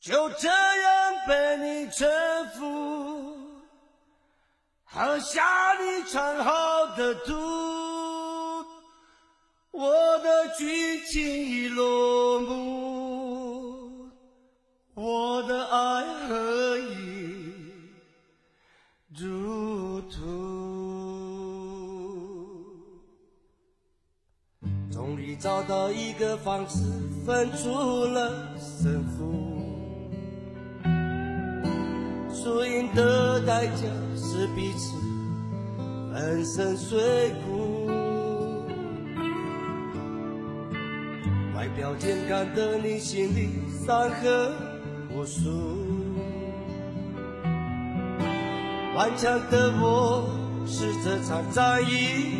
就这样被你征服，喝下你藏好的毒，我的剧情已落幕，我的爱何以入土？终于找到一个方式，分出了胜负。代价是彼此粉身碎骨。外表健康的你，心里伤痕无数。顽强的我，是这场战役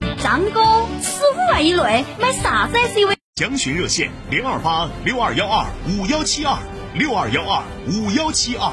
张哥，十五万以内买啥子 SUV？详询热线零二八六二幺二五幺七二六二幺二五幺七二。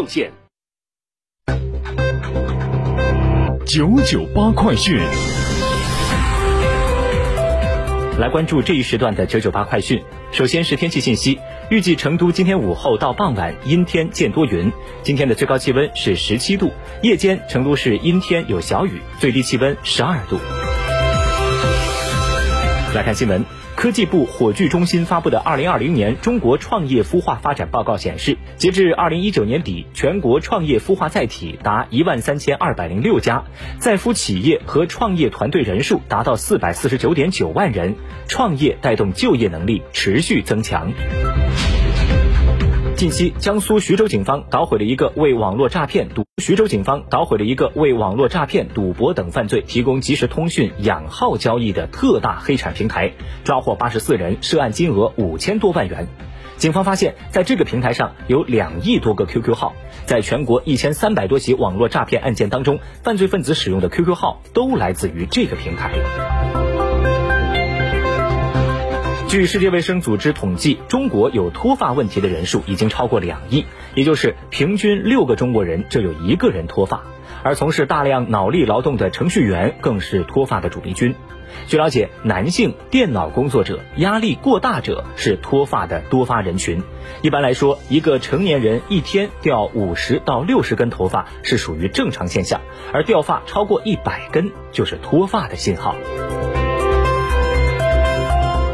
奉献。九九八快讯。来关注这一时段的九九八快讯。首先是天气信息，预计成都今天午后到傍晚阴天见多云，今天的最高气温是十七度，夜间成都市阴天有小雨，最低气温十二度。来看新闻。科技部火炬中心发布的《二零二零年中国创业孵化发展报告》显示，截至二零一九年底，全国创业孵化载体达一万三千二百零六家，在孵企业和创业团队人数达到四百四十九点九万人，创业带动就业能力持续增强。近期，江苏徐州警方捣毁了一个为网络诈骗、徐州警方捣毁了一个为网络诈骗、赌博等犯罪提供即时通讯养号交易的特大黑产平台，抓获八十四人，涉案金额五千多万元。警方发现，在这个平台上有两亿多个 QQ 号，在全国一千三百多起网络诈骗案件当中，犯罪分子使用的 QQ 号都来自于这个平台。据世界卫生组织统计，中国有脱发问题的人数已经超过两亿，也就是平均六个中国人就有一个人脱发。而从事大量脑力劳动的程序员更是脱发的主力军。据了解，男性电脑工作者、压力过大者是脱发的多发人群。一般来说，一个成年人一天掉五十到六十根头发是属于正常现象，而掉发超过一百根就是脱发的信号。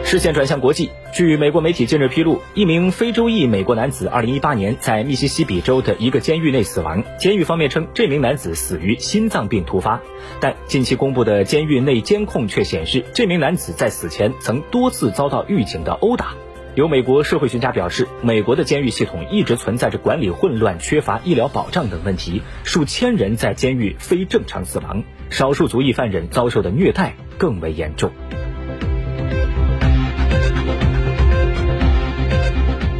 视线转向国际，据美国媒体近日披露，一名非洲裔美国男子2018年在密西西比州的一个监狱内死亡。监狱方面称，这名男子死于心脏病突发，但近期公布的监狱内监控却显示，这名男子在死前曾多次遭到狱警的殴打。有美国社会学家表示，美国的监狱系统一直存在着管理混乱、缺乏医疗保障等问题，数千人在监狱非正常死亡，少数族裔犯人遭受的虐待更为严重。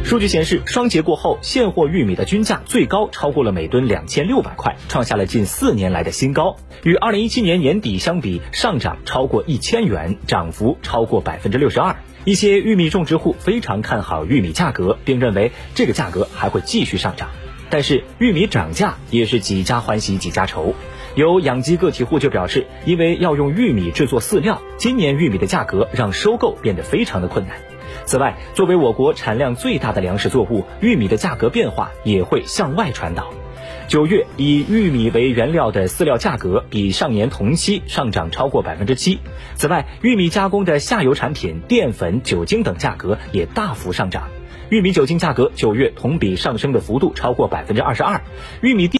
数据显示，双节过后，现货玉米的均价最高超过了每吨两千六百块，创下了近四年来的新高。与二零一七年年底相比，上涨超过一千元，涨幅超过百分之六十二。一些玉米种植户非常看好玉米价格，并认为这个价格还会继续上涨。但是，玉米涨价也是几家欢喜几家愁。有养鸡个体户就表示，因为要用玉米制作饲料，今年玉米的价格让收购变得非常的困难。此外，作为我国产量最大的粮食作物，玉米的价格变化也会向外传导。九月，以玉米为原料的饲料价格比上年同期上涨超过百分之七。此外，玉米加工的下游产品、淀粉、酒精等价格也大幅上涨。玉米酒精价格九月同比上升的幅度超过百分之二十二，玉米。